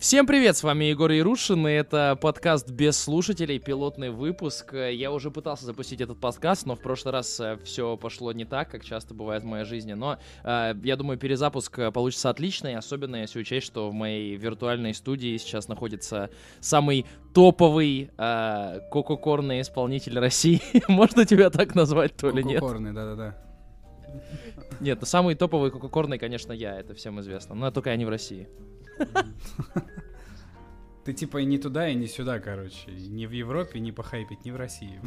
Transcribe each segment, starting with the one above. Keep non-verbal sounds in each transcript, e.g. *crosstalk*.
Всем привет, с вами Егор Ярушин, и это подкаст без слушателей, пилотный выпуск. Я уже пытался запустить этот подкаст, но в прошлый раз э, все пошло не так, как часто бывает в моей жизни. Но э, я думаю, перезапуск э, получится отличный, особенно если учесть, что в моей виртуальной студии сейчас находится самый топовый э, кококорный исполнитель России. *laughs* Можно тебя так назвать, то ли нет? Кококорный, да-да-да. Нет, ну самый топовый кококорный, конечно, я, это всем известно. Но только я не в России. *laughs* Ты типа и не туда, и не сюда, короче. Ни в Европе, ни похайпить, ни в России.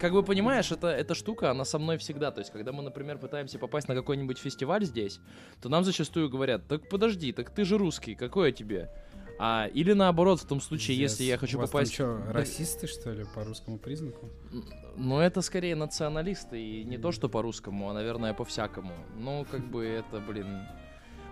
Как бы понимаешь, это, эта штука, она со мной всегда. То есть, когда мы, например, пытаемся попасть на какой-нибудь фестиваль здесь, то нам зачастую говорят, так подожди, так ты же русский, какое тебе? А, или наоборот, в том случае, Пиздец. если я хочу У вас попасть... Там что, расисты, что ли, по русскому признаку? Ну, это скорее националисты, и не то, что по-русскому, а, наверное, по-всякому. Ну, как бы это, блин...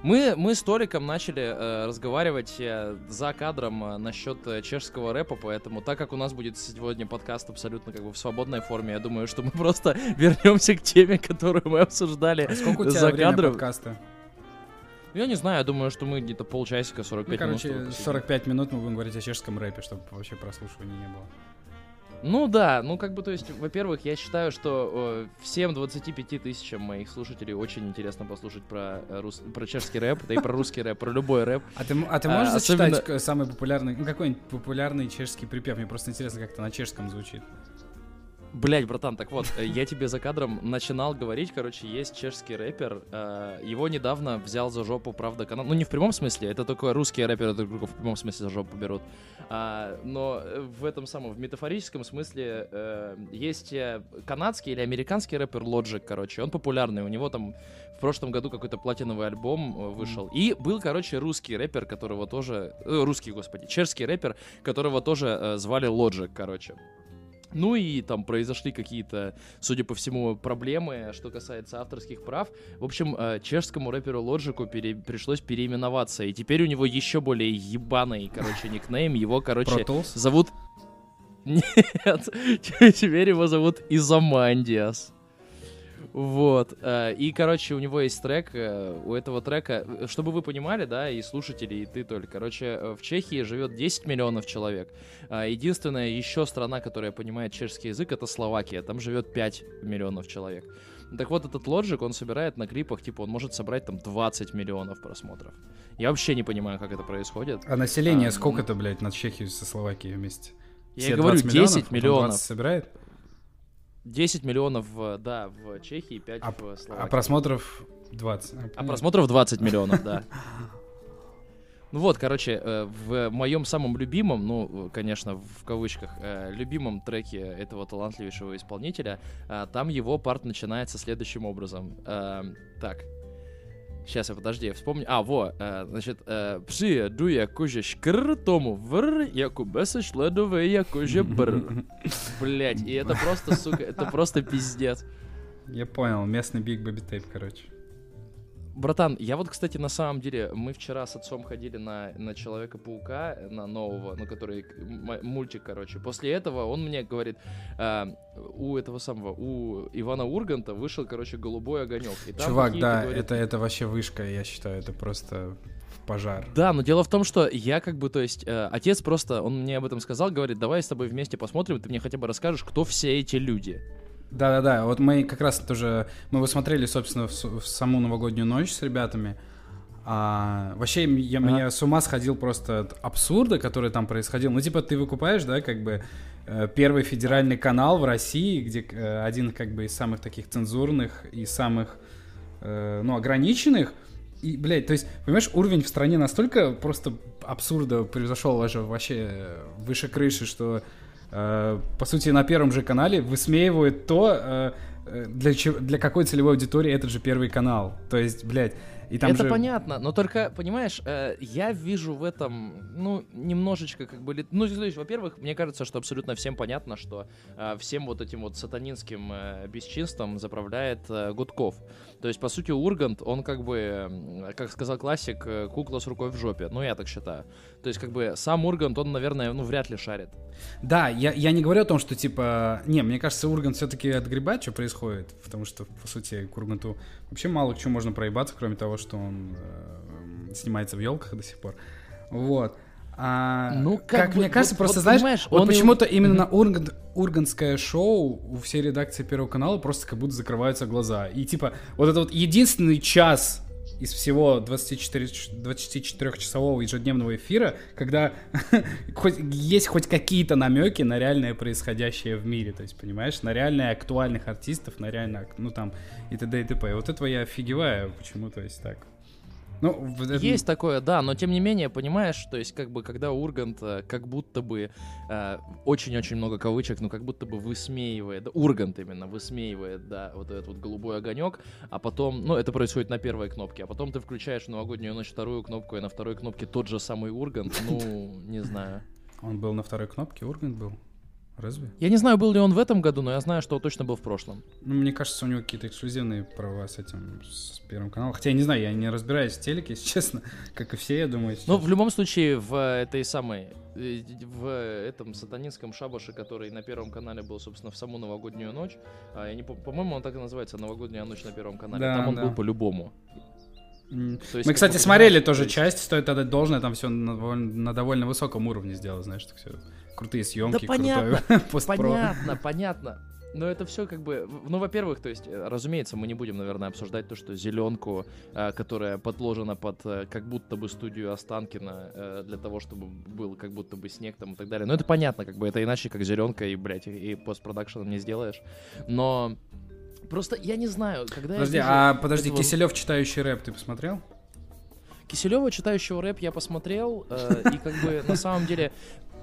Мы, мы с Толиком начали э, разговаривать э, за кадром э, насчет э, чешского рэпа, поэтому так как у нас будет сегодня подкаст абсолютно как бы в свободной форме, я думаю, что мы *laughs* просто вернемся к теме, которую мы обсуждали А сколько у тебя за кадром. подкаста? Я не знаю, я думаю, что мы где-то полчасика, 45 Ну, минут. короче, чтобы посидим. 45 минут мы будем говорить о чешском рэпе, чтобы вообще прослушивания не было. Ну да, ну как бы, то есть, во-первых, я считаю, что э, всем 25 тысячам моих слушателей очень интересно послушать про, э, рус- про чешский рэп, да и про русский рэп, про любой рэп. А ты, а ты А, можешь особенно- зачитать к- самый популярный, ну какой-нибудь популярный чешский припев? Мне просто интересно, как это на чешском звучит. Блять, братан, так вот, э, я тебе за кадром начинал говорить, короче, есть чешский рэпер, э, его недавно взял за жопу, правда, канал, ну не в прямом смысле, это только русские рэперы друг друга в прямом смысле за жопу берут, А, но э, в этом самом, в метафорическом смысле э, есть э, канадский или американский рэпер Logic, короче, он популярный, у него там в прошлом году какой-то платиновый альбом вышел, и был, короче, русский рэпер, которого тоже, э, русский, господи, чешский рэпер, которого тоже э, звали Logic, короче. Ну и там произошли какие-то, судя по всему, проблемы, что касается авторских прав. В общем, э, чешскому рэперу Лоджику пере- пришлось переименоваться, и теперь у него еще более ебаный, короче, никнейм. Его, короче, Tools? зовут... *laughs* Нет, теперь его зовут Изомандиас. Вот. э, И, короче, у него есть трек. э, У этого трека, э, чтобы вы понимали, да, и слушатели, и ты только. Короче, в Чехии живет 10 миллионов человек. А, Единственная еще страна, которая понимает чешский язык, это Словакия. Там живет 5 миллионов человек. Так вот, этот Logic, он собирает на клипах, типа, он может собрать там 20 миллионов просмотров. Я вообще не понимаю, как это происходит. А население А, сколько-то, блядь, на Чехию со Словакией вместе? Я Все говорю, 20 10 потом миллионов. 20 собирает? 10 миллионов, в- да, в Чехии, 5 А, в а Словакии. просмотров 20. А понятно. просмотров 20 миллионов, да. *laughs* Ну вот, короче, э, в моем самом любимом, ну, конечно, в кавычках, э, любимом треке этого талантливейшего исполнителя, э, там его парт начинается следующим образом. Э, Так, Сейчас я подожди, я вспомню. А, во, э, значит, э, приеду якоже шкр тому вр, яку беса шледове якоже бр. Блять, и это просто, сука, это просто пиздец. Я понял, местный Big Baby Tape, короче. Братан, я вот, кстати, на самом деле, мы вчера с отцом ходили на, на Человека-паука, на нового, ну, который, мультик, короче. После этого он мне говорит, а, у этого самого, у Ивана Урганта вышел, короче, голубой огонек. И там Чувак, да, говорит, это, это вообще вышка, я считаю, это просто пожар. Да, но дело в том, что я как бы, то есть, э, отец просто, он мне об этом сказал, говорит, давай с тобой вместе посмотрим, ты мне хотя бы расскажешь, кто все эти люди. Да-да-да, вот мы как раз тоже, мы его смотрели, собственно, в, в саму новогоднюю ночь с ребятами. А, вообще, я, Ага. меня с ума сходил просто от абсурда, который там происходил. Ну, типа, ты выкупаешь, да, как бы э, первый федеральный канал в России, где э, один как бы из самых таких цензурных и самых, э, ну, ограниченных. И, блядь, то есть, понимаешь, уровень в стране настолько просто абсурда превзошел уже вообще выше крыши, что э, по сути, на первом же канале высмеивают то, э, э, для, чего- для какой целевой аудитории этот же первый канал. То есть, блядь, и там это же... понятно, но только, понимаешь, э, я вижу в этом, ну, немножечко как бы... Ну, то есть, во-первых, мне кажется, что абсолютно всем понятно, что э, всем вот этим вот сатанинским э, бесчинством заправляет э, Гудков. То есть, по сути, Ургант, он как бы, как сказал классик, э, кукла с рукой в жопе. Ну, я так считаю. То есть, как бы, сам Ургант, он, наверное, ну, вряд ли шарит. Да, я, я не говорю о том, что, типа... Не, мне кажется, Ургант все-таки отгребает, что происходит, потому что, по сути, к Урганту вообще мало к чему можно проебаться, кроме того, что он э, снимается в елках до сих пор. Вот. А, Ну, как, как бы, мне кажется, вот- просто вот знаешь, понимаешь, вот он и- почему-то именно на Ургант, Урганское шоу у всей редакции Первого канала просто как будто закрываются глаза. И типа, вот это вот единственный час из всего 24, 24-часового ежедневного эфира, когда *laughs* хоть, есть хоть какие-то намеки на реальное происходящее в мире, то есть, понимаешь, на реальные актуальных артистов, на реально, ну там, и т.д. и т.п. И вот этого я офигеваю, почему, то есть, так. Ну, этом- Есть такое, да, но тем не менее, понимаешь, то есть как бы когда Ургант э, как будто бы э, очень-очень много кавычек, ну как будто бы высмеивает, да, Ургант именно высмеивает, да, вот этот вот голубой огонек, а потом, ну это происходит на первой кнопке, а потом ты включаешь в новогоднюю ночь вторую кнопку, и на второй кнопке тот же самый Ургант, ну не знаю. Он был на второй кнопке, Ургант был. Разве? Я не знаю, был ли он в этом году, но я знаю, что он точно был в прошлом. Ну, мне кажется, у него какие-то эксклюзивные права с этим, с Первым каналом. Хотя я не знаю, я не разбираюсь в телеке, если *laughs* честно, как и все, я думаю. сейчас. Ну, в любом случае, в этой самой, э, в этом сатанинском шабаше, который на Первом канале был, собственно, в саму новогоднюю ночь, а, я не пом- по-моему, он так и называется, новогодняя ночь на Первом канале, Да, там он да. был по-любому. Есть, Мы, кстати, смотрели тоже часть, стоит отдать должное, там все на, довольно- на довольно высоком уровне сделано, знаешь, так все. Крутые съемки, понятно, крутой. *laughs* Понятно, понятно. Но это все как бы, ну, во-первых, то есть, э, разумеется, мы не будем, наверное, обсуждать то, что зеленку, э, которая подложена под э, как будто бы студию Останкина для того, чтобы был как будто бы снег там и так далее. Но это понятно, как бы это иначе, как зеленка и, блядь, и, и постпродакшеном не сделаешь. Но просто я не знаю, когда Подожди, я вижу а подожди, этого Киселев читающий рэп, ты посмотрел? Киселева, читающего рэп, я посмотрел, э, и как бы на самом деле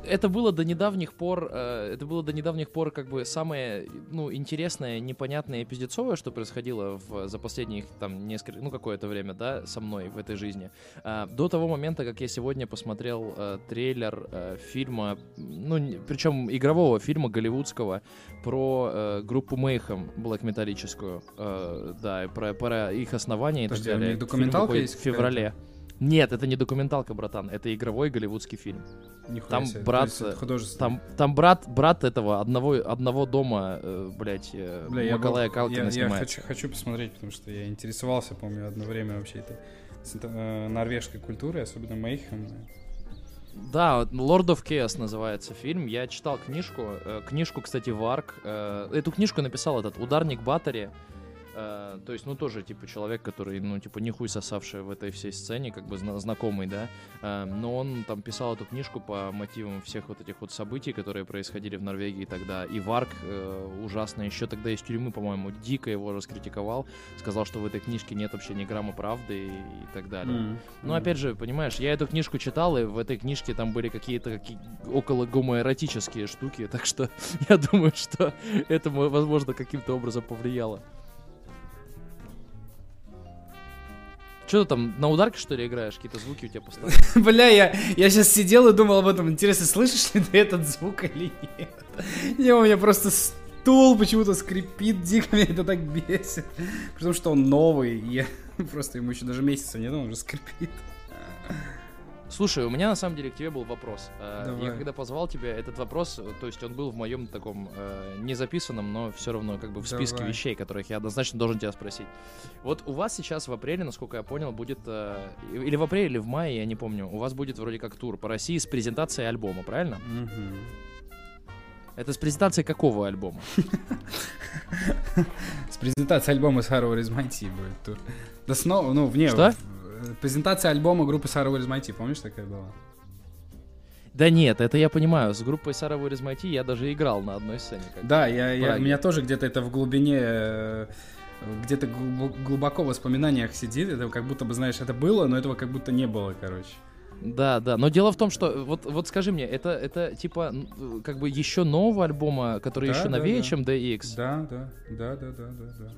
это было до недавних пор, э, это было до недавних пор как бы самое, ну, интересное, непонятное и пиздецовое, что происходило в, за последних там несколько, ну, какое-то время, да, со мной в этой жизни. А, до того момента, как я сегодня посмотрел э, трейлер э, фильма, ну, причем игрового фильма голливудского про э, группу Mayhem блэк-металлическую, э, да, и про, про их основание и Подожди, так у далее. них документалка есть в феврале. Нет, это не документалка, братан, это игровой голливудский фильм. Нихуя Там себе, брат, есть художественный. Там, там брат, брат этого одного, одного дома, э, блядь, э, Бля, я, Макалая был- Калкина я, я снимает. хочу, хочу посмотреть, потому что я интересовался, помню, одно время вообще этой э, норвежской культурой, особенно Мейхем. Да, вот Lord of Chaos называется фильм. Я читал книжку. э, книжку, кстати, Варк. э, эту книжку написал этот ударник Батари. Э, то есть, ну, тоже, типа, человек, который, ну, типа, нихуй сосавший в этой всей сцене, как бы зна- знакомый, да. Э, но он там писал эту книжку по мотивам всех вот этих вот событий, которые происходили в Норвегии тогда. И Варк э, ужасно еще тогда из тюрьмы, по-моему, дико его раскритиковал. Сказал, что в этой книжке нет вообще ни грамма правды и, и так далее. Ну, м. опять же, понимаешь, я эту книжку читал, и в этой книжке там были какие-то какие около гомоэротические штуки, *laughs* так что *laughs* я думаю, что это, мо- возможно, каким-то образом повлияло. Что ты там, на ударке, что ли, играешь? Какие-то звуки у тебя постоянно? *laughs* Бля, я, я сейчас сидел и думал об этом. Интересно, слышишь ли ты этот звук или нет? Не, у меня просто стул почему-то скрипит дико, *laughs* меня это так бесит. Потому что он новый, и я *laughs* просто ему еще даже месяца нет, он уже скрипит. Слушай, у меня на самом деле к тебе был вопрос. Э, Давай. Я когда позвал тебя, этот вопрос, э, то есть он был в моем таком э, не записанном, но все равно как бы в списке Давай. вещей, которых я однозначно должен тебя спросить. Вот у вас сейчас в апреле, насколько я понял, будет э, или в апреле, или в мае, я не помню, у вас будет вроде как тур по России с презентацией альбома, правильно? Мгм. Это с презентацией какого альбома? *laughs* С презентацией альбома Is My Tea будет тур. Да снова, ну, вне. Что? Презентация альбома группы Sarah Is My Tea, помнишь, такая была? Да нет, это я понимаю. С группой Сара Tea я даже играл на одной сцене. Да, я, я, у меня тоже где-то это в глубине, э, где-то глубо- глубоко в воспоминаниях сидит. Это как будто бы, знаешь, это было, но этого как будто не было, короче. Да, да. Но дело в том, что вот, вот скажи мне, это, это типа как бы еще нового альбома, который Да, еще да, новее, да. чем DX? Да, да, да, да, да, да, да.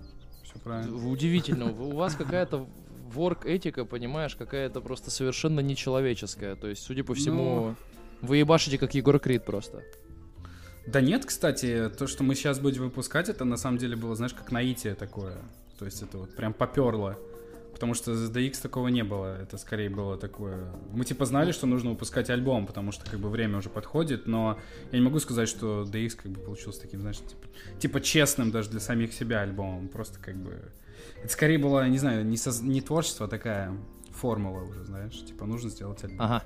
Все правильно. Удивительно. У вас какая-то ворк этика, понимаешь, какая-то просто совершенно нечеловеческая. То есть, судя по всему, вы ебашите как Егор Крид просто. Да нет, кстати, то, что мы сейчас будем выпускать, это на самом деле было, знаешь, как наитие такое. То есть это вот прям поперло. Потому что с DX такого не было. Это скорее было такое... Мы типа знали, что нужно выпускать альбом, потому что как бы время уже подходит, но я не могу сказать, что DX как бы получился таким, знаешь, типа, типа честным даже для самих себя альбомом. Просто как бы... Это скорее было, не знаю, не, соз- не творчество, а такая формула уже, знаешь, типа нужно сделать альбом. Ага.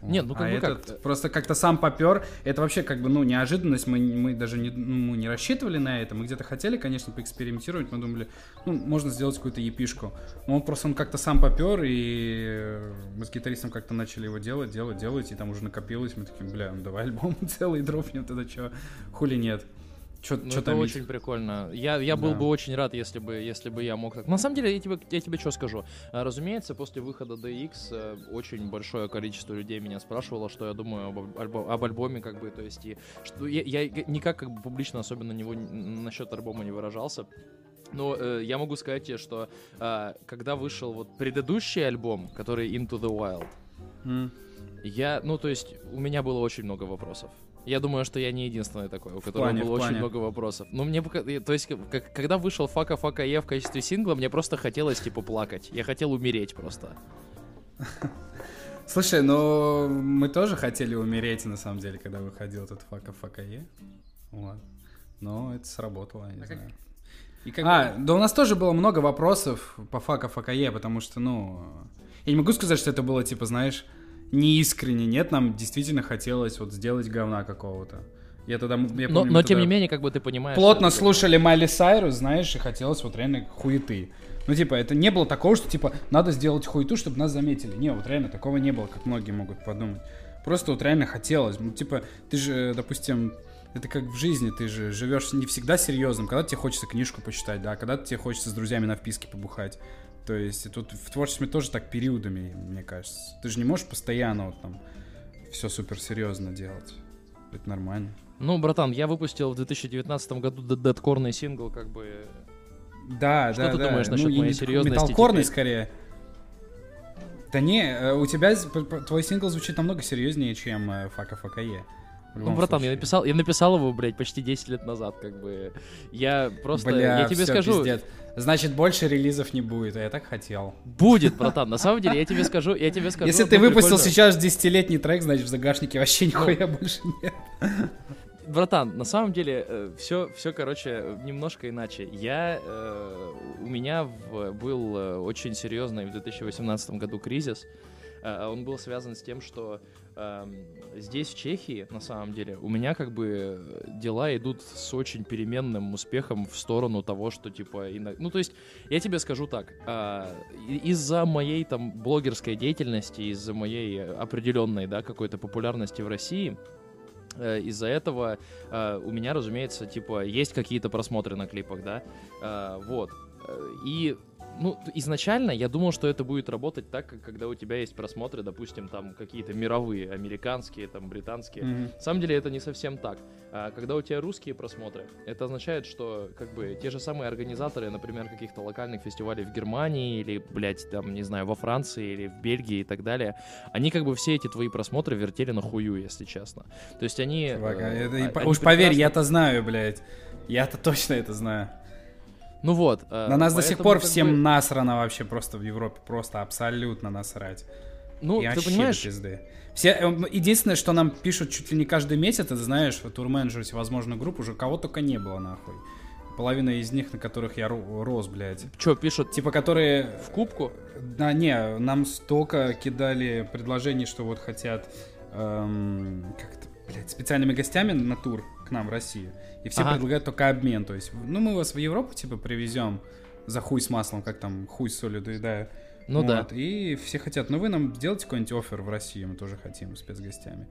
Вот. Нет, ну как а бы этот как- просто как-то сам попер. Это вообще как бы, ну, неожиданность. Мы, мы даже не, ну, мы не рассчитывали на это. Мы где-то хотели, конечно, поэкспериментировать. Мы думали, ну, можно сделать какую-то епишку. Но он просто он как-то сам попер, и мы с гитаристом как-то начали его делать, делать, делать, и там уже накопилось. Мы такие, бля, ну давай альбом *laughs* целый дропнем, тогда что, хули нет. Что Ну, это там очень прикольно. Я, я был Да. бы очень рад, если бы, если бы я мог так. На самом деле, я тебе, я тебе что скажу. А, Разумеется, после выхода DX э, очень большое количество людей меня спрашивало, что я думаю об, альбо- об альбоме, как бы, то есть, и что я, я никак как бы публично особенно него, н- насчет альбома не выражался. Но э, я могу сказать тебе, что а, когда вышел вот предыдущий альбом, который Into the Wild, М. я, ну, то есть, у меня было очень много вопросов. Я думаю, что я не единственный такой, у которого плане, было очень плане? много вопросов. Ну, мне То есть, как- как- когда вышел Фака Фака Е в качестве сингла, мне просто хотелось, типа, плакать. Я хотел умереть просто. *laughs* Слушай, ну мы тоже хотели умереть, на самом деле, когда выходил этот фака фака е. Вот. Но это сработало, я не знаю. И как А, да у нас тоже было много вопросов по фака фака е, потому что, ну, я не могу сказать, что это было, типа, знаешь, неискренне. Нет, нам действительно хотелось вот сделать говна какого-то. Я тогда, я но, помню, но мы тем не менее, как бы ты понимаешь... плотно слушали Майли Сайрус, знаешь, и хотелось вот реально хуеты. Ну, типа, это не было такого, что, типа, надо сделать хуету, чтобы нас заметили. Не, вот реально такого не было, как многие могут подумать. Просто вот реально хотелось. Ну, типа, ты же, допустим, это как в жизни, ты же живешь не всегда серьезным, когда тебе хочется книжку почитать, да, когда тебе хочется с друзьями на вписке побухать. То есть и тут в творчестве тоже так периодами, мне кажется. Ты же не можешь постоянно вот там все супер серьезно делать. Это нормально. Ну, братан, я выпустил в 2019 году д- дэткорный сингл, как бы... Да, Что да, ты да. думаешь насчет ну, моей серьезности Металкорный теперь? скорее. Да не, э, у тебя твой сингл звучит намного серьезнее, чем э, Фака Фака Е. Ну, братан, я написал, я написал его, блядь, почти 10 лет назад, как бы. Я просто... Бля, я тебе всё, скажу... пиздец. Значит, больше релизов не будет, а я так хотел. Будет, братан. На самом деле, я тебе скажу, я тебе скажу. Если ты одну выпустил сейчас десятилетний трек, значит, в загашнике вообще нихуя больше нет. Братан, на самом деле, все, все, короче, немножко иначе. Я, э, у меня в- был э, очень серьезный в 2018 году кризис. Э, Он был связан с тем, что эм, здесь, в Чехии, на самом деле, у меня как бы дела идут с очень переменным успехом в сторону того, что типа... ино- Ну, то есть, я тебе скажу так. и- Из-за моей там блогерской деятельности, из-за моей определенной, да, какой-то популярности в России, э, из-за этого э, у меня, разумеется, типа, есть какие-то просмотры на клипах, да, Э, вот. Э, И, ну, изначально я думал, что это будет работать так, как когда у тебя есть просмотры, допустим, там какие-то мировые, американские, там, британские. Мгм. На самом деле это не совсем так. А когда у тебя русские просмотры, это означает, что как бы те же самые организаторы, например, каких-то локальных фестивалей в Германии или, блядь, там, не знаю, во Франции или в Бельгии и так далее, они как бы все эти твои просмотры вертели на хую, если честно. То есть они... Чувак, а э, это- а- они уж поверь, прекрасно- я-то знаю, блядь. Я-то точно это знаю. Ну вот. э, На нас до сих пор всем бы- насрано вообще просто в Европе. Просто абсолютно насрать. Ну, И ты понимаешь, пизды. Все, э, единственное, что нам пишут чуть ли не каждый месяц, это знаешь, вот турменеджер всевозможных групп уже кого только не было, нахуй. Половина из них, на которых я ро- рос, блядь. что пишут Типа, которые... в кубку? Да, не, нам столько кидали предложений, что вот хотят эм, как это, блядь, специальными гостями на тур к нам в Россию. И все Ага. предлагают только обмен. То есть, ну, мы вас в Европу, типа, привезем за хуй с маслом, как там хуй с солью доедаю. Ну да. Вот, И все хотят, ну вы нам сделайте какой-нибудь офер в Россию, мы тоже хотим спецгостями.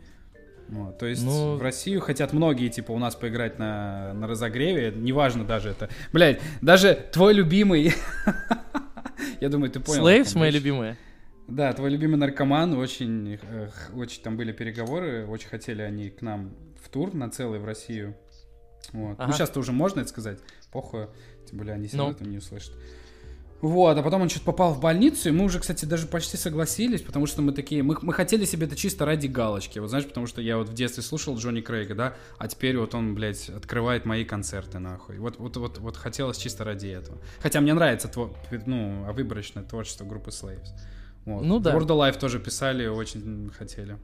Вот, то есть Ну- в Россию хотят многие, типа, у нас поиграть на, на разогреве, неважно даже это. Блять, даже твой любимый... *laughs* Я думаю, ты понял. ком мои любимые. Да, твой любимый наркоман, очень, э, очень там были переговоры, очень хотели они к нам в тур на целый в Россию. Вот. Ну, Ага. сейчас-то уже можно это сказать, похуй, тем более они все Ну. не услышат. Вот, а потом он что-то попал в больницу, и мы уже, кстати, даже почти согласились, потому что мы такие, мы, мы хотели себе это чисто ради галочки, вот знаешь, потому что я вот в детстве слушал Джонни Крейга, да, а теперь вот он, блядь, открывает мои концерты, нахуй. Вот, вот, вот, вот хотелось чисто ради этого. Хотя мне нравится, тво, ну, выборочное творчество группы Slaves. Вот. Ну да. World of Life тоже писали, очень хотели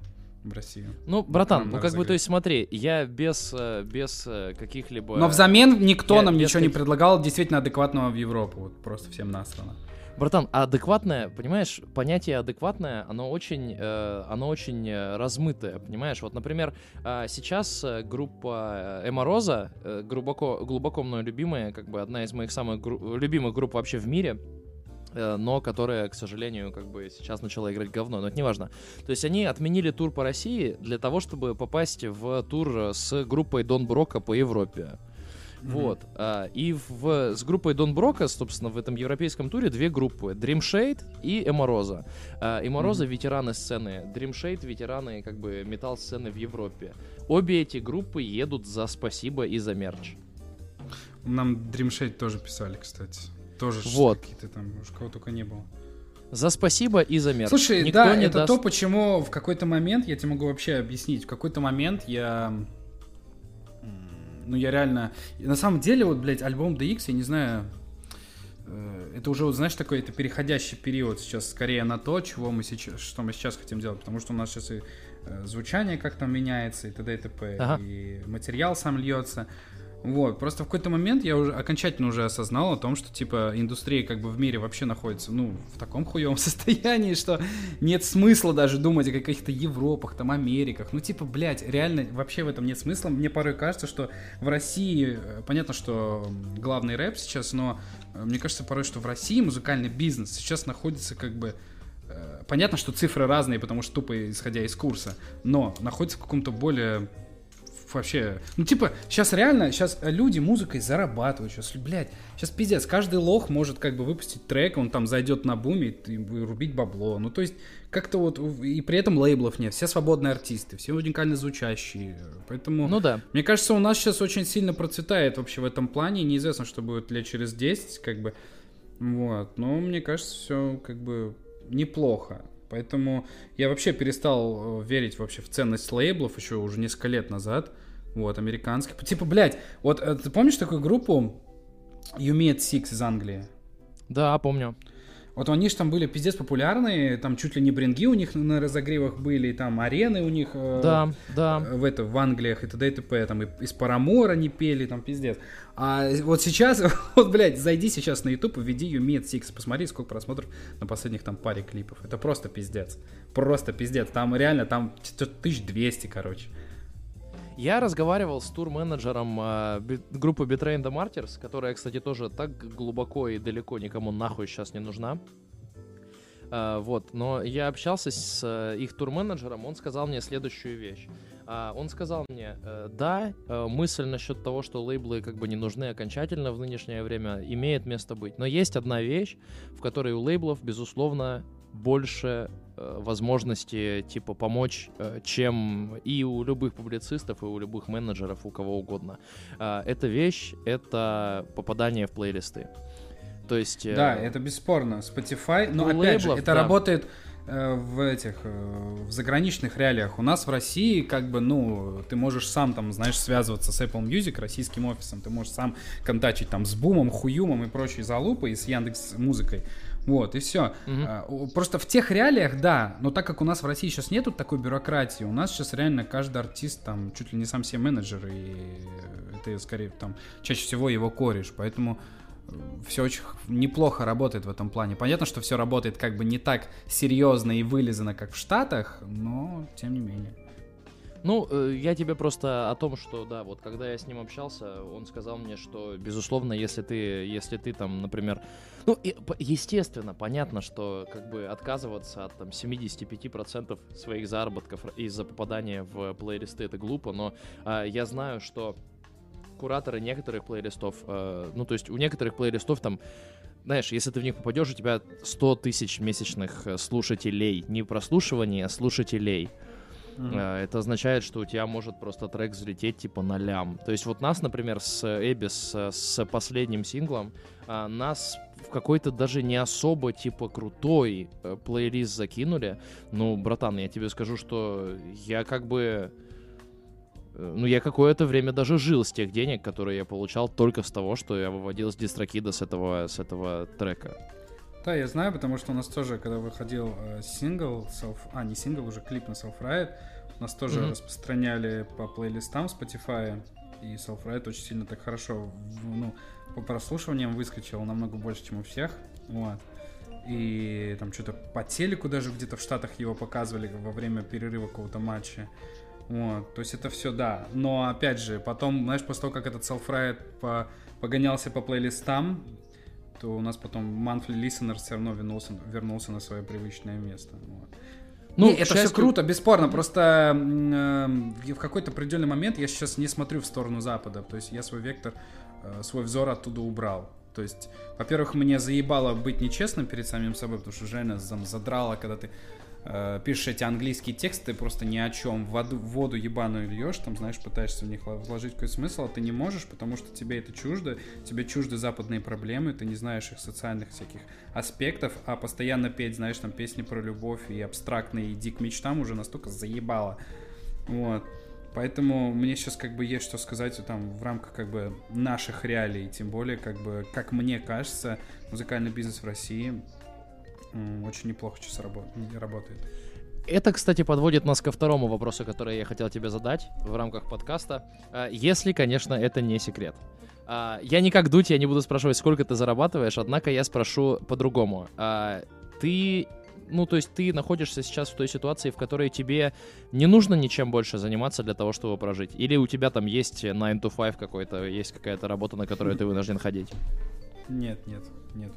в Россию. Ну, братан, ну как бы, то есть смотри, я без, э, без э, каких-либо... Но взамен никто я нам ничего не каких- предлагал действительно адекватного в Европу, вот просто всем насрано. Братан, а адекватное, понимаешь, понятие адекватное, оно очень, э, оно очень размытое, понимаешь? Вот, например, э, сейчас группа Эмороза, э, глубоко, глубоко мной любимая, как бы одна из моих самых гру- любимых групп вообще в мире, но которая, к сожалению, как бы сейчас начала играть говно, но это не важно. То есть они отменили тур по России для того, чтобы попасть в тур с группой Дон Брока по Европе. Вот. А, и в, с группой Дон Брока, собственно, в этом европейском туре две группы. Dream Shade и Эмороза. А, Эмороза ветераны сцены. Dream Shade ветераны как бы металл-сцены в Европе. Обе эти группы едут за спасибо и за мерч. Нам Dream Shade тоже писали, кстати. Тоже Вот. какие-то там, уж кого только не было. За спасибо и за мерч. Слушай, Никто да, не это даст- то, почему в какой-то момент, я тебе могу вообще объяснить, в какой-то момент я... Ну, я реально... На самом деле, вот, блядь, альбом DX, я не знаю... э, Это уже, вот, знаешь, такой, это переходящий период сейчас скорее на то, чего мы сейчас, что мы сейчас хотим делать, потому что у нас сейчас и э, звучание как там меняется, и т.д. и т.п., Ага. и материал сам льется. Вот, просто в какой-то момент я уже окончательно уже осознал о том, что, типа, индустрия как бы в мире вообще находится, ну, в таком хуевом *laughs* состоянии, что нет смысла даже думать о каких-то Европах, там, Америках. Ну, типа, блядь, реально вообще в этом нет смысла. Мне порой кажется, что в России, э, понятно, что главный рэп сейчас, но э, мне кажется порой, что в России музыкальный бизнес сейчас находится как бы э, Понятно, что цифры разные, потому что тупо исходя из курса, но находится в каком-то более вообще... Ну, типа, сейчас реально, сейчас люди музыкой зарабатывают. Сейчас, блядь, сейчас пиздец. Каждый лох может как бы выпустить трек, он там зайдет на буме и, и рубить бабло. Ну, то есть, как-то вот... И при этом лейблов нет. Все свободные артисты, все уникально звучащие. Поэтому... Ну да. Мне кажется, у нас сейчас очень сильно процветает вообще в этом плане. Неизвестно, что будет лет через 10, как бы. Вот. Но мне кажется, все как бы неплохо. Поэтому я вообще перестал э, верить вообще в ценность лейблов еще уже несколько лет назад. Вот, американских. Типа, блядь, вот э, ты помнишь такую группу Meet Six из Англии? Да, помню. Вот они же там были пиздец популярные, там чуть ли не бринги у них на разогревах были, и там арены у них э, Да, да. в это в Англиях и т.д. и т.п. Там и из Парамора не пели, там пиздец. А вот сейчас, *laughs* вот, блядь, зайди сейчас на YouTube, введи You Meet Six, посмотри, сколько просмотров на последних там паре клипов. Это просто пиздец. Просто пиздец. Там реально, там 1200, короче. Я разговаривал с тур-менеджером э, группы Betraying the Martyrs, которая, кстати, тоже так глубоко и далеко никому нахуй сейчас не нужна. А, вот, но я общался с э, их тур-менеджером, он сказал мне следующую вещь. А, он сказал мне, э, да, э, мысль насчет того, что лейблы как бы не нужны окончательно в нынешнее время, имеет место быть. Но есть одна вещь, в которой у лейблов, безусловно, больше э, возможности типа помочь, э, чем и у любых публицистов, и у любых менеджеров, у кого угодно. А, Эта вещь — это попадание в плейлисты. То есть... э, Да, это бесспорно. Spotify, но опять же, лейблов, это да. работает э, в этих э, в заграничных реалиях. У нас в России, как бы, ну, ты можешь сам там, знаешь, связываться с Apple Music, российским офисом, ты можешь сам контачить там с Бумом, Хуюмом и прочей залупой, и с Яндекс Музыкой. Вот, и все. Мгм. Просто в тех реалиях, да, но так как у нас в России сейчас нету такой бюрократии, у нас сейчас реально каждый артист там чуть ли не сам себе менеджер, и это скорее там чаще всего его кореш, поэтому все очень неплохо работает в этом плане. Понятно, что все работает как бы не так серьезно и вылизано, как в Штатах, но тем не менее. Ну, э, я тебе просто о том, что, да, вот когда я с ним общался, он сказал мне, что, безусловно, если ты, если ты там, например, ну, естественно, понятно, что как бы отказываться от там 75% своих заработков из-за попадания в плейлисты это глупо, но а, я знаю, что кураторы некоторых плейлистов, э, ну, то есть у некоторых плейлистов там знаешь, если ты в них попадешь, у тебя 100 тысяч месячных э, слушателей. Не прослушиваний, а слушателей. Э, Это означает, что у тебя может просто трек взлететь типа на лям. То есть вот нас, например, с Эбби, с, последним синглом, а, нас в какой-то даже не особо типа крутой э, плейлист закинули. Ну, братан, я тебе скажу, что я как бы... э, Ну, я какое-то время даже жил с тех денег, которые я получал только с того, что я выводил с дистрокида с этого, с этого трека. Да, я знаю, потому что у нас тоже, когда выходил э, сингл, self... а, не сингл, уже клип на Self Riot, у нас тоже Мгм. распространяли по плейлистам Spotify, и Self Riot очень сильно так хорошо, ну, по прослушиваниям выскочил намного больше, чем у всех, вот. и там что-то по телеку даже где-то в Штатах его показывали во время перерыва какого-то матча. Вот, то есть это все да. Но опять же, потом, знаешь, после того, как этот Selfride по, погонялся по плейлистам, то у нас потом Monthly Listener все равно вернулся, вернулся на свое привычное место. Вот. Ну, не, это счастью... все круто, бесспорно. Просто э, в какой-то определенный момент я сейчас не смотрю в сторону Запада. То есть я свой вектор, э, свой взор оттуда убрал. То есть, во-первых, мне заебало быть нечестным перед самим собой, потому что Женя задрала, когда ты э, пишешь эти английские тексты просто ни о чем, в воду, в воду ебаную льешь, там, знаешь, пытаешься в них вложить какой-то смысл, а ты не можешь, потому что тебе это чуждо, тебе чужды западные проблемы, ты не знаешь их социальных всяких аспектов, а постоянно петь, знаешь, там, песни про любовь и абстрактные иди к мечтам уже настолько заебало. Вот. Поэтому мне сейчас как бы есть что сказать там в рамках как бы наших реалий, тем более как бы, как мне кажется, музыкальный бизнес в России очень неплохо сейчас работает. Это, кстати, подводит нас ко второму вопросу, который я хотел тебе задать в рамках подкаста. А, если, конечно, это не секрет. А, я не как дуть, я не буду спрашивать, сколько ты зарабатываешь, однако я спрошу по-другому. А, ты ну, то есть ты находишься сейчас в той ситуации, в которой тебе не нужно ничем больше заниматься для того, чтобы прожить? Или у тебя там есть 9 to 5 какой-то, есть какая-то работа, на которую ты вынужден ходить? Нет, нет, нет.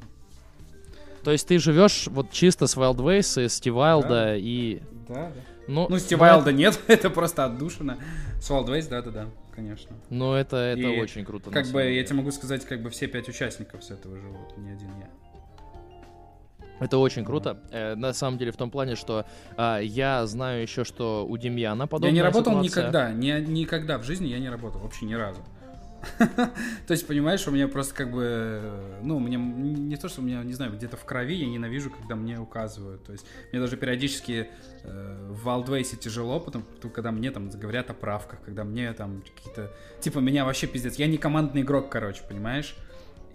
То есть ты живешь вот чисто с Wild Ways, и Стив Вайлда да. и... Да, да. Ну, ну Стив Вайлда нет, *laughs* это просто отдушина. С Wild Ways, да-да-да, конечно. Ну, это, это и очень круто. Как бы, я тебе могу сказать, как бы все пять участников с этого живут, не один я. Это очень круто. Э, на самом деле в том плане, что э, я знаю еще, что у Демьяна подобная Я не работал ситуация. никогда, ни, никогда в жизни я не работал, вообще ни разу. *laughs* То есть, понимаешь, у меня просто как бы, ну, мне не то, что у меня, не знаю, где-то в крови я ненавижу, когда мне указывают. То есть, мне даже периодически э, в Wildways тяжело, потому что когда мне там говорят о правках, когда мне там какие-то... Типа, меня вообще пиздец. Я не командный игрок, короче, понимаешь?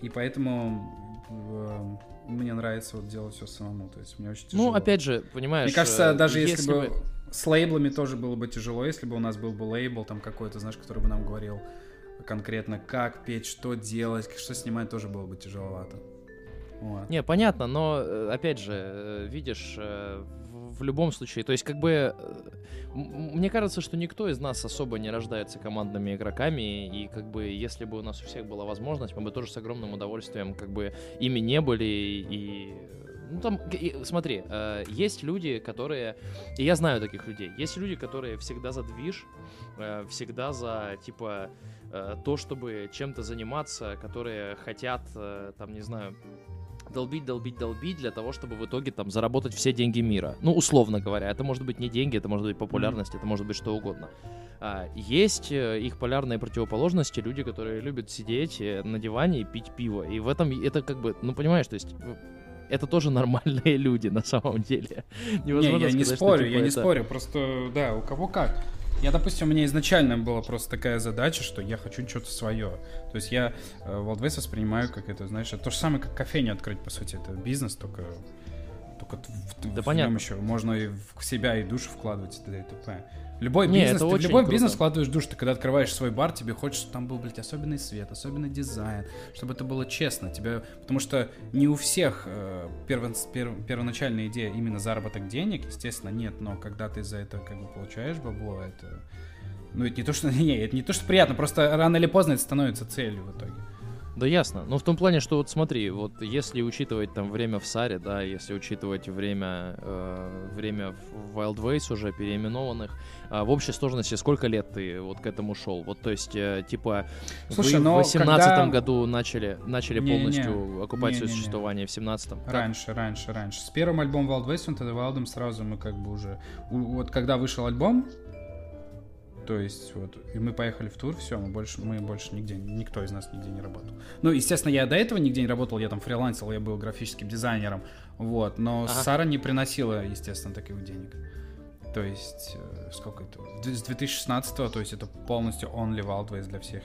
И поэтому э, мне нравится вот делать все самому. То есть, мне очень ну, тяжело. Ну, опять же, понимаешь... Мне кажется, э, даже если, если бы... бы... С лейблами тоже было бы тяжело, если бы у нас был бы лейбл там какой-то, знаешь, который бы нам говорил конкретно как петь, что делать, что снимать, тоже было бы тяжеловато. Вот. Не, понятно, но э, опять же, э, видишь, э, в любом случае, то есть как бы мне кажется, что никто из нас особо не рождается командными игроками, и как бы если бы у нас у всех была возможность, мы бы тоже с огромным удовольствием как бы ими не были и ну там, и, смотри, э, есть люди, которые, и я знаю таких людей, есть люди, которые всегда за движ, э, всегда за типа то, чтобы чем-то заниматься, которые хотят, э, там, не знаю, долбить, долбить, долбить для того, чтобы в итоге там заработать все деньги мира. Ну, условно говоря, это может быть не деньги, это может быть популярность, mm-hmm. это может быть что угодно. А, есть э, их полярные противоположности, люди, которые любят сидеть на диване и пить пиво. И в этом это как бы, ну, понимаешь, то есть это тоже *laughs* нормальные люди на самом деле. Невозможно не, я сказать, не спорю, что, типа, я это... не спорю, просто, да, у кого как. Я, допустим, у меня изначально была просто такая задача, что я хочу что-то свое. То есть я э, Wildways воспринимаю как это, знаешь, то же самое, как кофейню открыть, по сути, это бизнес, только только в, да в понятно. еще можно и в себя и душу вкладывать и т.д. и т.п. Любой Не, бизнес, ты в любой круто. бизнес вкладываешь душу. Ты когда открываешь свой бар, тебе хочется, чтобы там был, блядь, особенный свет, особенный дизайн, чтобы это было честно. Тебе, потому что не у всех э, перво, пер, первоначальная идея именно заработок денег, естественно, нет, но когда ты за это как бы получаешь бабло, это... Ну, это не то, что... *laughs* Не, это не то, что приятно, просто рано или поздно это становится целью в итоге. Да ясно. Но в том плане, что вот смотри, вот если учитывать там время в Саре, да, если учитывать время, э, время в Wild Ways уже переименованных, э, в общей сложности сколько лет ты вот к этому шел? Вот то есть, э, типа, Слушай, вы в 18 когда... году начали, начали не, полностью не, оккупать свое существование, в 17-м? Раньше, как? раньше, раньше. С первым альбомом Wild Ways, он тогда Wildом сразу мы как бы уже... Вот когда вышел альбом, то есть вот, и мы поехали в тур, все, мы больше, мы больше нигде, никто из нас нигде не работал. Ну, естественно, я до этого нигде не работал, я там фрилансил, я был графическим дизайнером, вот, но ага. Сара не приносила, естественно, таких денег. То есть, э, сколько это? С 2016 то есть это полностью only Wildways для всех.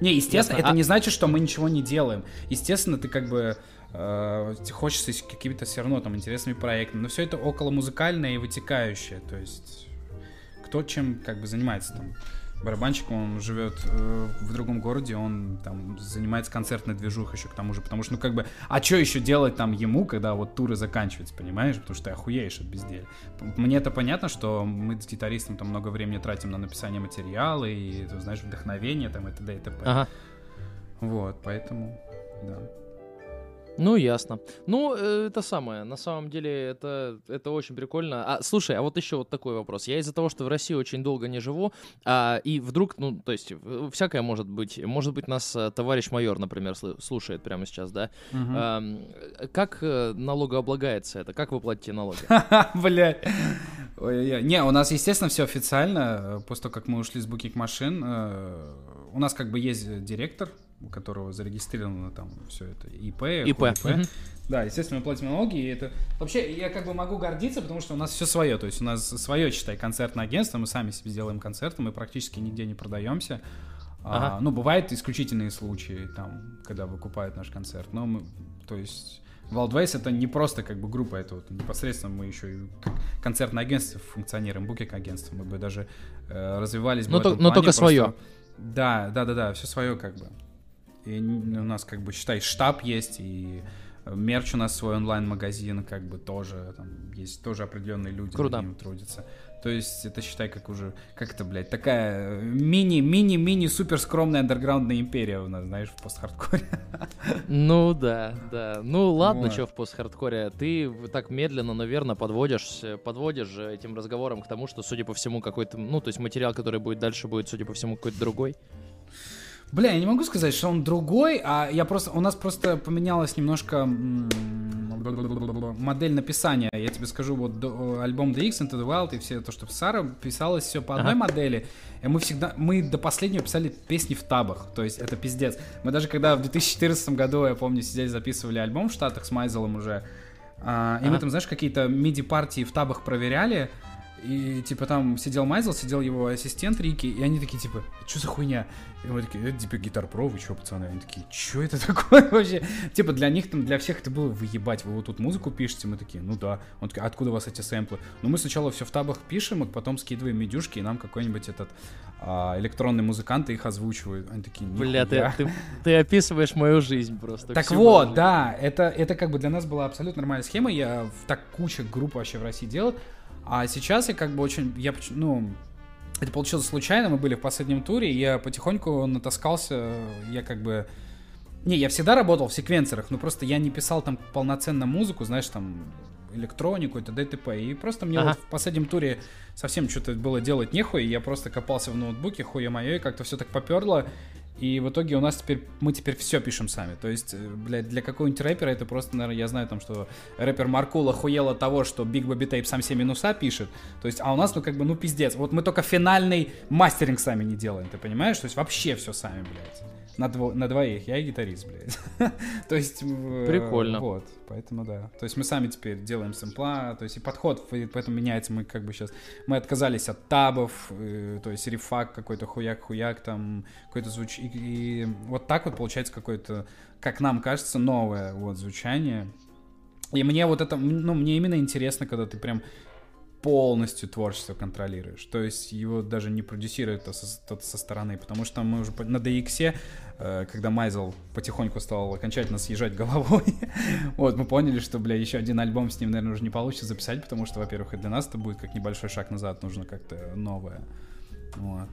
Не, естественно, Ясно. это а... не значит, что мы ничего не делаем. Естественно, ты как бы э, хочется какими-то все равно там интересными проектами, но все это около музыкальное и вытекающее, то есть кто чем как бы занимается там. барабанщик, он живет э, в другом городе, он там занимается концертной движухой еще к тому же, потому что, ну, как бы, а что еще делать там ему, когда вот туры заканчиваются, понимаешь? Потому что ты охуеешь от безделия. Мне это понятно, что мы с гитаристом там много времени тратим на написание материала и, ты знаешь, вдохновение там и т.д. и т.п. Ага. Вот, поэтому, да. Ну, ясно. Ну, э, это самое. На самом деле, это, это очень прикольно. А, слушай, а вот еще вот такой вопрос. Я из-за того, что в России очень долго не живу, а, и вдруг, ну, то есть, э, всякое может быть. Может быть, нас э, товарищ майор, например, слушает прямо сейчас, да? Угу. А, как налогооблагается это? Как вы платите налоги? *laughs* Бля. Не, у нас, естественно, все официально. После того, как мы ушли с букик машин, у нас как бы есть директор, у которого зарегистрировано там все это ИП, ИП. ИП. Угу. Да, естественно, мы платим налоги, и это... Вообще, я как бы могу гордиться, потому что у нас все свое, то есть у нас свое, считай, концертное агентство, мы сами себе делаем концерты, мы практически нигде не продаемся. А, ага. А, ну, бывают исключительные случаи, там, когда выкупают наш концерт, но мы, то есть... Wildways это не просто как бы группа, это вот непосредственно мы еще и концертное агентство функционируем, букинг агентство, мы бы даже э, развивались бы. Но, то, но только просто... свое. Да, да, да, да, все свое как бы. И у нас, как бы, считай, штаб есть, и мерч у нас свой онлайн-магазин, как бы тоже, там есть тоже определенные люди, Круто. над ним трудятся. То есть это, считай, как уже, как это, блядь, такая мини-мини-мини-супер скромная андерграундная империя у нас, знаешь, в пост-хардкоре. Ну да, да. Ну ладно, вот. что в пост-хардкоре. Ты так медленно, наверное, подводишь, подводишь этим разговором к тому, что, судя по всему, какой-то, ну, то есть материал, который будет дальше, будет, судя по всему, какой-то другой. Бля, я не могу сказать, что он другой, а я просто, у нас просто поменялась немножко модель написания. Я тебе скажу, вот альбом The X Into the Wild и все то, что Сара писалось все по одной ага. модели. И мы всегда, мы до последнего писали песни в табах. То есть это пиздец. Мы даже когда в 2014 году, я помню, сидели, записывали альбом в Штатах с Майзелом уже, а, и ага. мы там, знаешь, какие-то миди-партии в табах проверяли, и, типа, там сидел Майзел, сидел его ассистент Рики, и они такие, типа, что за хуйня? И мы такие, это, типа, гитар про, вы что, пацаны? Они такие, что это такое вообще? Типа, для них там, для всех это было, выебать, вы вот тут музыку пишете? Мы такие, ну да. Он такой, откуда у вас эти сэмплы? Ну, мы сначала все в табах пишем, а потом скидываем медюшки, и нам какой-нибудь этот а, электронный музыкант их озвучивают. Они такие, Бля, ты, ты, ты описываешь мою жизнь просто. Так вот, жизнь. да, это, это как бы для нас была абсолютно нормальная схема. Я в так куча групп вообще в России делал. А сейчас я как бы очень, я, ну, это получилось случайно, мы были в последнем туре, я потихоньку натаскался, я как бы... Не, я всегда работал в секвенсорах, но просто я не писал там полноценно музыку, знаешь, там электронику, это ДТП. И просто мне ага. вот в последнем туре совсем что-то было делать нехуй, я просто копался в ноутбуке, хуя мое, и как-то все так поперло. И в итоге у нас теперь, мы теперь все пишем сами. То есть, э, блядь, для какого-нибудь рэпера это просто, наверное, я знаю там, что рэпер Маркула хуел от того, что Big Baby Tape сам все минуса пишет. То есть, а у нас, ну, как бы, ну, пиздец. Вот мы только финальный мастеринг сами не делаем, ты понимаешь? То есть, вообще все сами, блядь. На, дво, на двоих, я и гитарист, блядь. *laughs* то есть... Прикольно. Вот, поэтому да. То есть мы сами теперь делаем сэмпла, то есть и подход поэтому меняется. Мы как бы сейчас... Мы отказались от табов, э, то есть рефак какой-то хуяк-хуяк, там какой-то звуч... И, вот так вот получается какое-то, как нам кажется, новое вот звучание. И мне вот это, ну, мне именно интересно, когда ты прям полностью творчество контролируешь. То есть его даже не продюсирует то со, со стороны, потому что мы уже на DX, э, когда Майзел потихоньку стал окончательно съезжать головой, *laughs* вот, мы поняли, что, бля, еще один альбом с ним, наверное, уже не получится записать, потому что, во-первых, и для нас это будет как небольшой шаг назад, нужно как-то новое. Вот.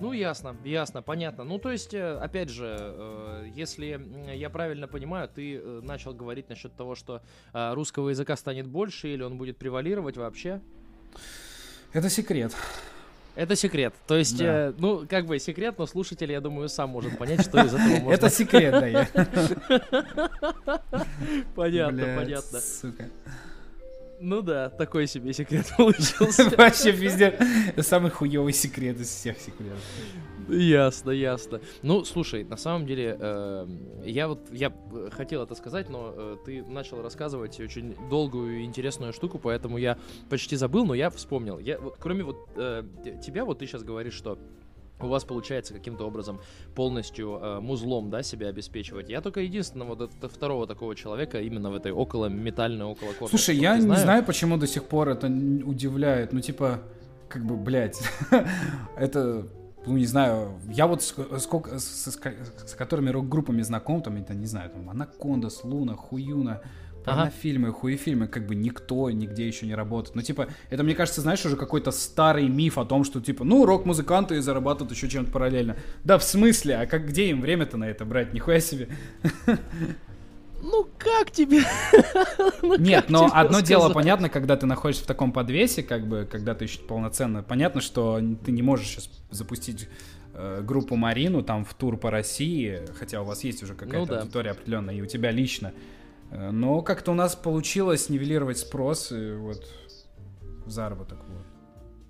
Ну, ясно, ясно, понятно. Ну, то есть, э, опять же, э, если я правильно понимаю, ты э, начал говорить насчет того, что русского языка станет больше или он будет превалировать вообще? Это секрет. Это секрет. То есть, да. э, ну, как бы секрет, но слушатель, я думаю, сам может понять, что из этого можно... Это секрет, да. *laughs* Понятно, понятно. Сука. Ну да, такой себе секрет *laughs* получился. *laughs* Вообще везде самый хуёвый секрет из всех секретов. Ясно, ясно. Ну, слушай, на самом деле, э, я вот я хотел это сказать, но э, ты начал рассказывать очень долгую и интересную штуку, поэтому я почти забыл, но я вспомнил. Я, вот, кроме вот э, тебя, вот ты сейчас говоришь, что у вас получается каким-то образом полностью э, музлом, да, себя обеспечивать. Я только единственного вот это, второго такого человека именно в этой около метальной, около корпуса. Слушай, я не знаю? знаю, почему до сих пор это удивляет. Ну, типа, как бы, блядь, *laughs* это ну, не знаю, я вот сколько, с, с, с которыми рок-группами знаком, там, это, не знаю, там, Анакондас, Луна, Хуюна, порнофильмы, ага. хуефильмы, как бы никто нигде еще не работает. Ну, типа, это, мне кажется, знаешь, уже какой-то старый миф о том, что, типа, ну, рок-музыканты зарабатывают еще чем-то параллельно. Да, в смысле? А как, где им время-то на это брать? Нихуя себе. Ну как тебе? *laughs* ну, Нет, но одно сказать? дело понятно, когда ты находишься в таком подвесе, как бы, когда ты еще полноценно. Понятно, что ты не можешь сейчас запустить э, группу Марину там в тур по России, хотя у вас есть уже какая-то ну, да. аудитория определенная, и у тебя лично. Э, но как-то у нас получилось нивелировать спрос и вот заработок. Вот.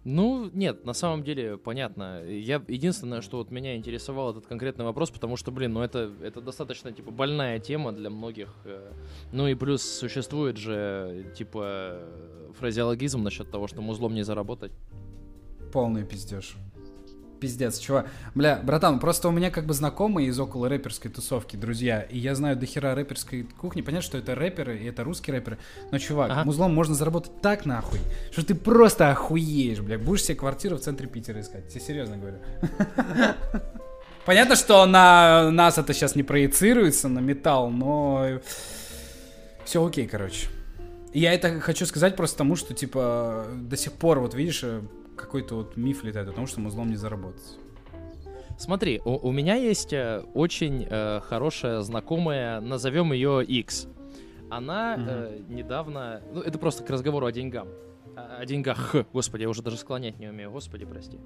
Ну, нет, на самом деле, понятно. Я единственное, что вот меня интересовал этот конкретный вопрос, потому что, блин, ну это, это достаточно, типа, больная тема для многих. Э, ну и плюс существует же, типа, фразеологизм насчет того, что музлом не заработать. Полный пиздеж пиздец, чувак. Бля, братан, просто у меня как бы знакомые из около рэперской тусовки, друзья, и я знаю до хера рэперской кухни. Понятно, что это рэперы, и это русские рэперы, но, чувак, ага. музлом можно заработать так нахуй, что ты просто охуеешь, бля. Будешь себе квартиру в центре Питера искать, тебе серьезно говорю. *laughs* Понятно, что на нас это сейчас не проецируется, на металл, но все окей, короче. Я это хочу сказать просто тому, что, типа, до сих пор, вот видишь, какой-то вот миф летает о том, что музлом не заработать. Смотри, у, у меня есть э, очень э, хорошая знакомая, назовем ее X. Она угу. э, недавно, ну это просто к разговору о деньгам, о, о деньгах. Господи, я уже даже склонять не умею. Господи, прости.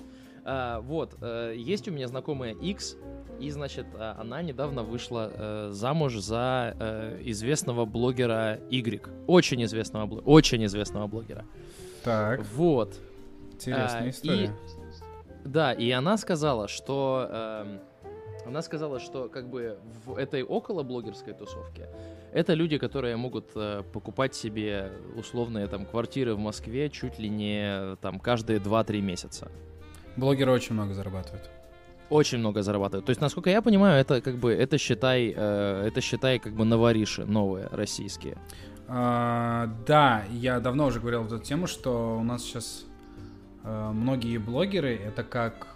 А, вот, э, есть у меня знакомая X, и значит а, она недавно вышла э, замуж за э, известного блогера Y, очень известного, очень известного блогера. Так. Вот. Интересная а, история. И, да, и она сказала, что э, она сказала, что как бы в этой около блогерской тусовке это люди, которые могут э, покупать себе условные там квартиры в Москве чуть ли не там каждые 2-3 месяца. Блогеры очень много зарабатывают. Очень много зарабатывают. То есть, насколько я понимаю, это как бы это считай, э, это считай как бы новориши новые российские. А, да, я давно уже говорил эту тему, что у нас сейчас многие блогеры это как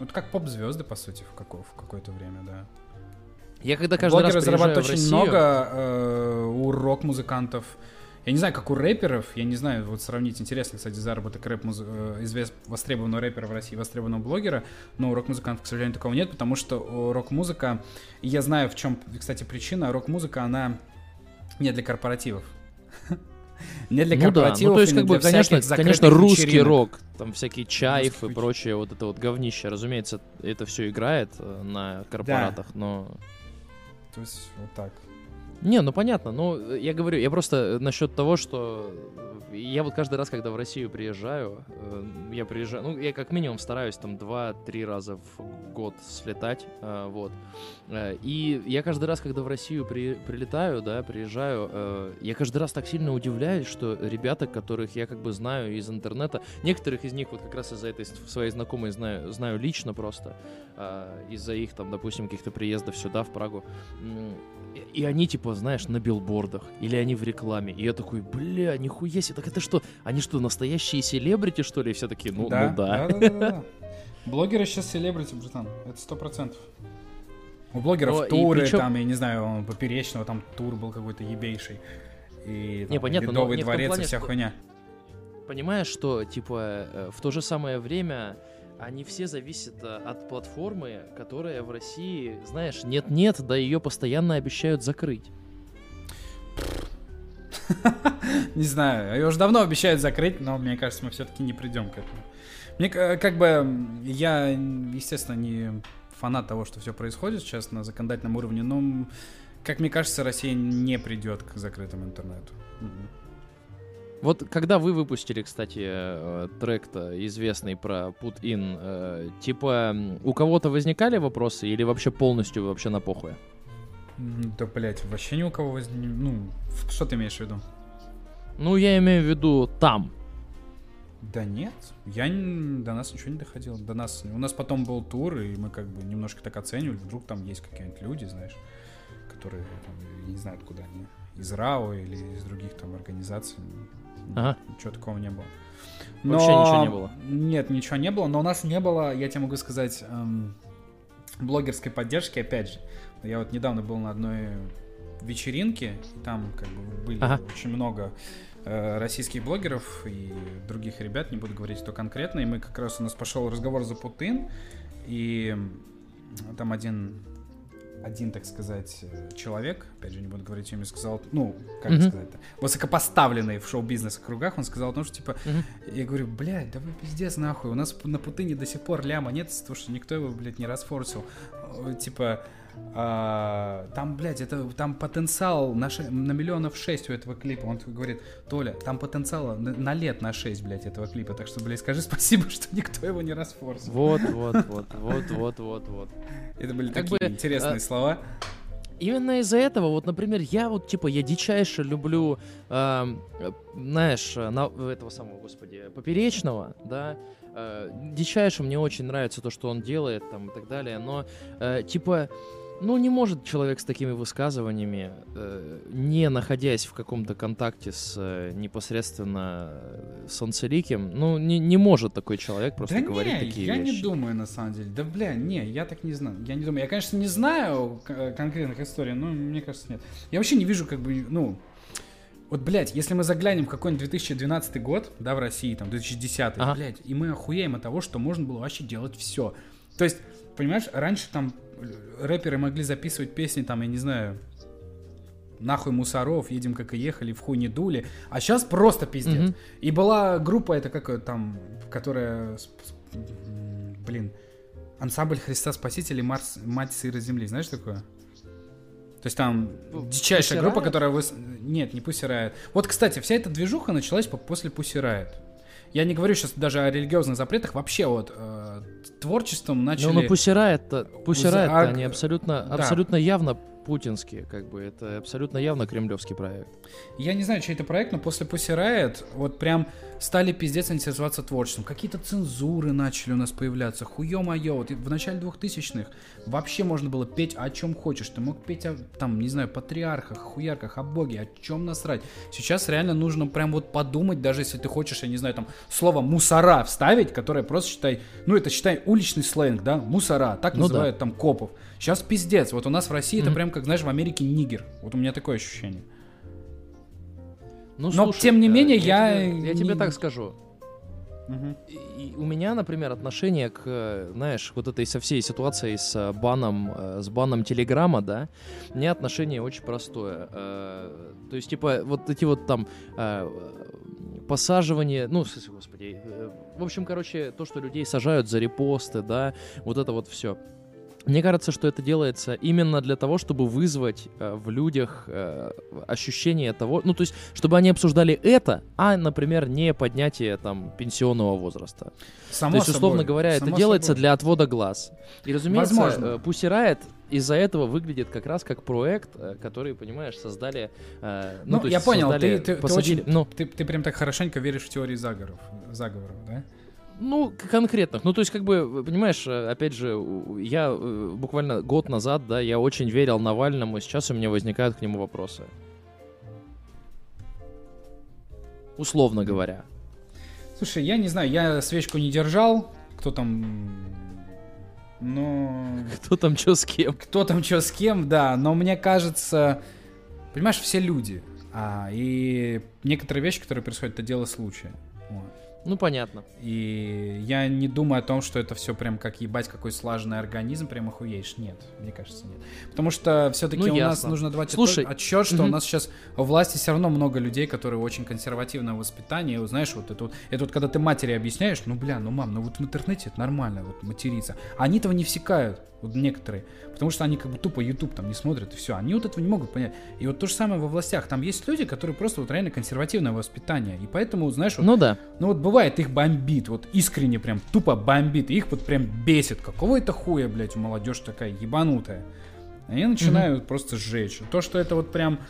это как поп-звезды, по сути, в, какое, в какое-то время, да. Я когда каждый Блогеры раз зарабатывают очень Россию... много э, у рок-музыкантов. Я не знаю, как у рэперов, я не знаю, вот сравнить интересно, кстати, заработок рэп э, извест... востребованного рэпера в России, востребованного блогера, но у рок-музыкантов, к сожалению, такого нет, потому что рок-музыка, я знаю, в чем, кстати, причина, рок-музыка, она не для корпоративов. Не для корпоративов, ну, да. ну, то есть, как бы, конечно, конечно, русский вечеринок. рок, там всякие чаев и прочее, вот это вот говнище, разумеется, это все играет э, на корпоратах, да. но... То есть вот так. Не, ну понятно, но я говорю, я просто насчет того, что я вот каждый раз, когда в Россию приезжаю, э, я приезжаю, ну, я как минимум стараюсь там 2-3 раза в год слетать, э, вот. Э, и я каждый раз, когда в Россию при, прилетаю, да, приезжаю, я каждый раз так сильно удивляюсь, что ребята, которых я как бы знаю из интернета, некоторых из них вот как раз из-за этой своей знакомой знаю, знаю лично просто, из-за их там, допустим, каких-то приездов сюда, в Прагу, и они, типа, знаешь, на билбордах, или они в рекламе. И я такой, бля, нихуя себе, так это что? Они что, настоящие селебрити, что ли? И все такие, ну да. Ну, да. да, да, да, да. Блогеры сейчас селебрити, братан, это сто процентов. У блогеров Но, туры, причем... там, я не знаю, поперечного, там тур был какой-то ебейший. И там, не, понятно, Ледовый но, дворец плане, и вся хуйня. Понимаешь, что, типа, э, в то же самое время они все зависят э, от платформы, которая в России, знаешь, нет-нет, да ее постоянно обещают закрыть. *laughs* Не знаю, ее уже давно обещают закрыть, но мне кажется, мы все-таки не придем к этому. Мне как бы, я, естественно, не фанат того, что все происходит сейчас на законодательном уровне, но, как мне кажется, Россия не придет к закрытому интернету. Вот когда вы выпустили, кстати, э, трек-то известный про Put In, э, типа у кого-то возникали вопросы или вообще полностью вообще на похуй? Да, блять, вообще ни у кого возник... Ну, что ты имеешь в виду? Ну, я имею в виду там. Да нет, я до нас ничего не доходило. До нас, у нас потом был тур, и мы как бы немножко так оценивали, вдруг там есть какие-нибудь люди, знаешь, которые, там, не знаю, откуда они, из РАО или из других там организаций. Ага. Ничего такого не было. Но... Вообще ничего не было? Нет, ничего не было, но у нас не было, я тебе могу сказать, эм, блогерской поддержки, опять же. Я вот недавно был на одной вечеринке, и там как бы были ага. очень много э, российских блогеров и других ребят, не буду говорить, кто конкретно, и мы как раз у нас пошел разговор за Путин, и там один один, так сказать, человек, опять же, не буду говорить имя, сказал, ну, как mm-hmm. сказать высокопоставленный в шоу-бизнес кругах, он сказал, ну, что, типа, mm-hmm. я говорю, блядь, да вы пиздец, нахуй, у нас на Путыне до сих пор ляма нет, потому что никто его, блядь, не расфорсил. Типа, а, там, блядь, это там потенциал на, ше, на миллионов шесть у этого клипа. Он говорит, Толя, там потенциал на, на лет на шесть, блядь, этого клипа. Так что, блядь, скажи *laughs* спасибо, что никто его не расфорсил. Вот, *laughs* вот, вот, вот, вот, вот, вот. Это были как такие бы, интересные а... слова. Именно из-за этого, вот, например, я вот, типа, я дичайше люблю, э, знаешь, на, этого самого, господи, Поперечного, да, э, дичайше мне очень нравится то, что он делает, там, и так далее, но, э, типа, ну, не может человек с такими высказываниями, э, не находясь в каком-то контакте с э, непосредственно э, Солнцеликим, ну, не, не может такой человек просто да говорить не, такие я вещи. я не думаю, на самом деле. Да, бля, не, я так не знаю. Я не думаю. Я, конечно, не знаю конкретных историй, но мне кажется, нет. Я вообще не вижу, как бы, ну, вот, блядь, если мы заглянем в какой-нибудь 2012 год, да, в России, там, 2010, ага. блядь, и мы охуеем от того, что можно было вообще делать все. То есть, понимаешь, раньше там рэперы могли записывать песни, там, я не знаю, нахуй мусоров, едем как и ехали, в хуй не дули. А сейчас просто пиздец. Mm-hmm. И была группа, это как там, которая, блин, ансамбль Христа Спасителя, Марс, Мать Сыра Земли, знаешь такое? То есть там дичайшая группа, которая... Вы... Нет, не Pussy Вот, кстати, вся эта движуха началась после Pussy Я не говорю сейчас даже о религиозных запретах, вообще вот э, творчеством начали... Ну, ну Пусирает-то, Пусирает Ар... они абсолютно, да. абсолютно явно путинские, как бы, это абсолютно явно кремлевский проект. Я не знаю, чей это проект, но после Pussy Riot вот прям стали пиздец интересоваться творчеством. Какие-то цензуры начали у нас появляться. Хуё моё, вот в начале 2000-х вообще можно было петь о чем хочешь. Ты мог петь о, там, не знаю, патриархах, хуярках, о боге, о чем насрать. Сейчас реально нужно прям вот подумать, даже если ты хочешь, я не знаю, там, слово мусора вставить, которое просто считай, ну это считай уличный сленг, да, мусора, так ну называют да. там копов. Сейчас пиздец. Вот у нас в России mm-hmm. это прям как, знаешь, в Америке нигер. Вот у меня такое ощущение. Ну, Но слушай, тем не менее я... Я, тебе, я тебе так скажу. Угу. И, у меня, например, отношение к, знаешь, вот этой со всей ситуацией с э, баном, э, с баном Телеграма, да, у меня отношение очень простое. Э, то есть, типа, вот эти вот там посаживание, ну, господи, в общем, короче, то, что людей сажают за репосты, да, вот это вот все. Мне кажется, что это делается именно для того, чтобы вызвать э, в людях э, ощущение того, ну то есть, чтобы они обсуждали это, а, например, не поднятие там пенсионного возраста. Само то есть, условно собой. говоря, Само это делается собой. для отвода глаз. И, разумеется, Возможно. э, Riot из-за этого выглядит как раз как проект, э, который, понимаешь, создали. Э, ну, ну я понял, ты, ты, посадили, ты, очень, ну, ты, ты прям так хорошенько веришь в теории заговоров, заговоров, да? Ну, конкретных. Ну, то есть, как бы, понимаешь, э, опять же, я э, буквально год назад, да, я очень верил Навальному, сейчас у меня возникают к нему вопросы. Условно говоря. Слушай, я не знаю, я свечку не держал. Кто там... Но... Кто там что с кем? Кто там что с кем, да. Но мне кажется... Понимаешь, все люди. А, и некоторые вещи, которые происходят, это дело случая. Вот. Ну, понятно. И я не думаю о том, что это все прям как ебать какой слаженный организм, прям охуеешь. Нет, мне кажется, нет. Потому что все-таки ну, у ясно. нас нужно давать Слушай, отчет, что угу. у нас сейчас в власти все равно много людей, которые очень консервативное воспитание. И, знаешь, вот это вот, это вот когда ты матери объясняешь, ну, бля, ну, мам, ну вот в интернете это нормально, вот материться. Они этого не всекают, вот некоторые. Потому что они как бы тупо YouTube там не смотрят, и все. Они вот этого не могут понять. И вот то же самое во властях. Там есть люди, которые просто вот реально консервативное воспитание. И поэтому, знаешь, вот, ну да. Ну вот бывает, их бомбит, вот искренне прям тупо бомбит. их вот прям бесит. Какого это хуя, блядь, у молодежь такая ебанутая. Они начинают mm-hmm. просто сжечь. То, что это вот прям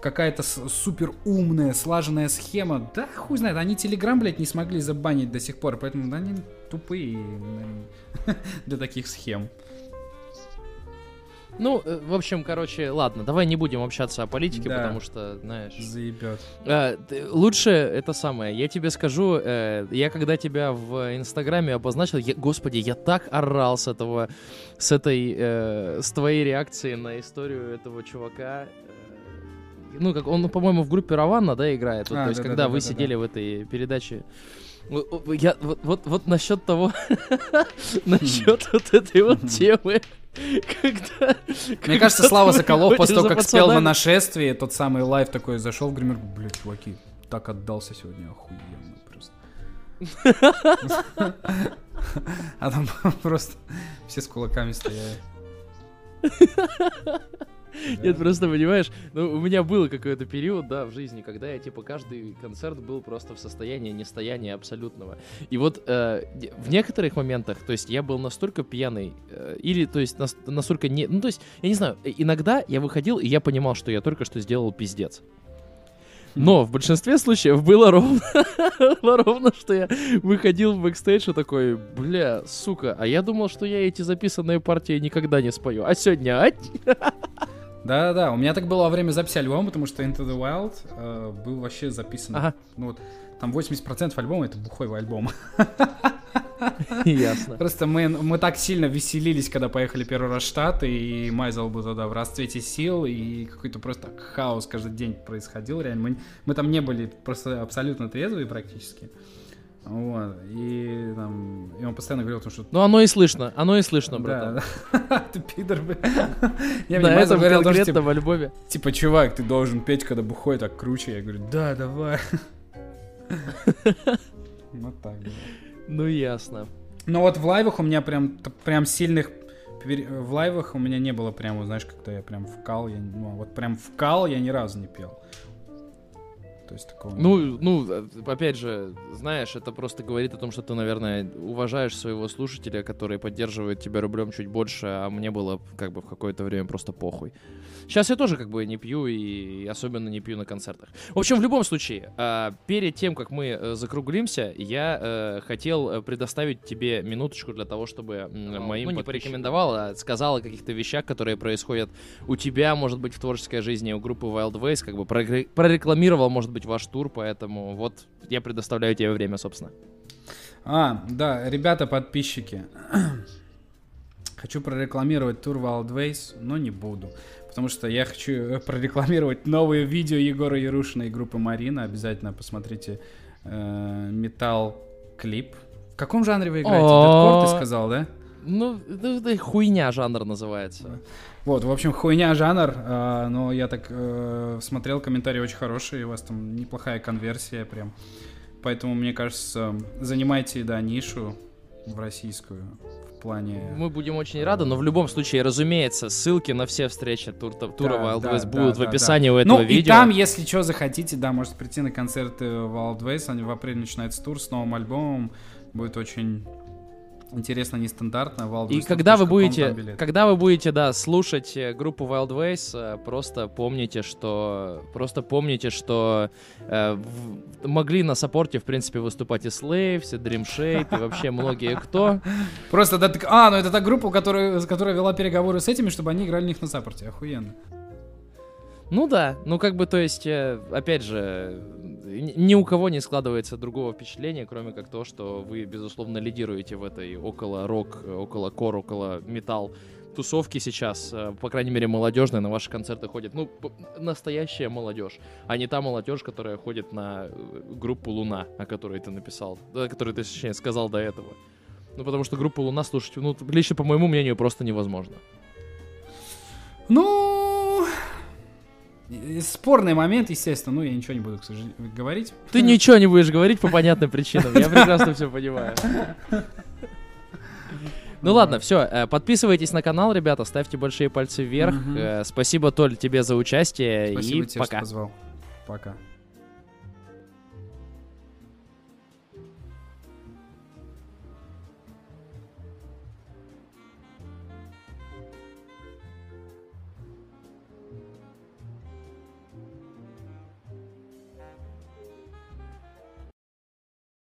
какая-то супер умная, слаженная схема, да хуй знает, они Телеграм, блядь, не смогли забанить до сих пор, поэтому да, они тупые *laughs* для таких схем. Ну, э, в общем, короче, ладно, давай не будем общаться о политике, Да. потому что, знаешь... Заебет. Э, лучше это самое, я тебе скажу, э, я когда тебя в Инстаграме обозначил, я- господи, я так орал с этого, с этой, э, с твоей реакцией на историю этого чувака. Э, Ну, как он, по-моему, в группе Раванна, да, играет. Вот, А, то есть, да-да-да-да-да-да. когда вы сидели в этой передаче. Я, вот, вот, вот насчет того, *laughs* насчет вот этой вот темы, когда... Мне кажется, Слава Соколов после того, как спел на Нашествии, тот самый live такой зашел в гримерку, блядь, чуваки, так отдался сегодня, охуенно просто. *laughs* *laughs* А там просто все с кулаками стояли. *laughs* Нет, просто понимаешь, ну, у меня был какой-то период, да, в жизни, когда я, типа, каждый концерт был просто в состоянии нестояния абсолютного. И вот э, в некоторых моментах, то есть я был настолько пьяный, э, или, то есть, нас- настолько не... Ну, то есть, я не знаю, э, иногда я выходил, и я понимал, что я только что сделал пиздец. Но в большинстве случаев было ровно, *laughs* было ровно, что я выходил в бэкстейдж и такой, бля, сука, а я думал, что я эти записанные партии никогда не спою. А сегодня, ать? *laughs* Да-да-да, у меня так было во время записи альбома, потому что Into the Wild э, был вообще записан. Ага. Ну вот, там 80% альбома это бухой альбом. Ясно. Просто мы, мы так сильно веселились, когда поехали первый раз в Штаты, и Майзел был тогда в расцвете сил, и какой-то просто хаос каждый день происходил, реально. Мы, мы там не были просто абсолютно трезвые практически. Вот, и, там, и он постоянно говорил, о том, что Ну, оно и слышно, оно и слышно, братан. да, *laughs* ты пидор, бля. Не, На этом говорил, о том, что, конкретно в альбоме. типа, чувак, ты должен петь, когда бухой, так круче. Я говорю, да, давай. *laughs* Вот так. Ну, ясно. Но вот в лайвах у меня прям, прям сильных... В лайвах у меня не было прям, знаешь, когда я прям вкал, я, ну, вот прям вкал я ни разу не пел. То есть такого... Ну, ну, э, опять же, знаешь, это просто говорит о том, что ты, наверное, уважаешь своего слушателя, который поддерживает тебя рублем чуть больше, а мне было как бы в какое-то время просто похуй. Сейчас я тоже как бы не пью и особенно не пью на концертах. В общем, в любом случае, а, перед тем, как мы э, закруглимся, я э, хотел предоставить тебе минуточку для того, чтобы м, моим, ну, не порекомендовал, а сказал о каких-то вещах, которые происходят у тебя, может быть, в творческой жизни, у группы Wild Ways, как бы прорекламировал, может быть, ваш тур, поэтому вот я предоставляю тебе время, собственно. А, да, ребята, подписчики. *clears throat* Хочу прорекламировать тур Wild Ways, но не буду. Потому что я хочу э, прорекламировать новые видео Егора Ярушина и группы Марина. Обязательно посмотрите э, металл-клип. В каком жанре вы играете? О. Дэткор, ты сказал, да? Ну, это, это хуйня жанр называется. Вот, в общем, хуйня жанр, а, но я так э, смотрел, комментарии очень хорошие, у вас там неплохая конверсия прям. Поэтому, мне кажется, занимайте, да, нишу в российскую в плане... Мы будем очень рады, но в любом случае, разумеется, ссылки на все встречи тур, тура Да, Wild да, West да, будут в да, описании у да. этого ну, видео. и там, если что захотите, да, можете прийти на концерты Wild Ways, они в апреле начинается тур с новым альбомом, будет очень интересно, нестандартно. Wild И когда вы будете, когда вы будете, да, слушать э, группу Wild Ways, э, просто помните, что, просто помните, что э, в- могли на саппорте, в принципе, выступать и Slaves, и Dream Shape, и вообще многие кто. Просто, да, а, ну это та группа, которая, которая вела переговоры с этими, чтобы они играли них на саппорте, охуенно. Ну да, ну как бы, то есть, э, опять же, ни у кого не складывается другого впечатления, кроме как то, что вы, безусловно, лидируете в этой около рок, около кор, около металл тусовки сейчас, э, по крайней мере, молодежные, на ваши концерты ходит, ну, настоящая молодежь, а не та молодежь, которая ходит на э, группу Луна, о которой ты написал, о которой ты, точнее, сказал до этого. Ну, потому что группу Луна слушать, ну, лично, по моему мнению, просто невозможно. Ну, спорный момент, естественно, ну я ничего не буду, к сожалению, говорить. Ты ничего не будешь говорить по понятным причинам. Я прекрасно все понимаю. Ну ладно, все. Подписывайтесь на канал, ребята, ставьте большие пальцы вверх. Э, Спасибо, Толь, тебе за участие. Спасибо и тебе, пока. что позвал. Пока.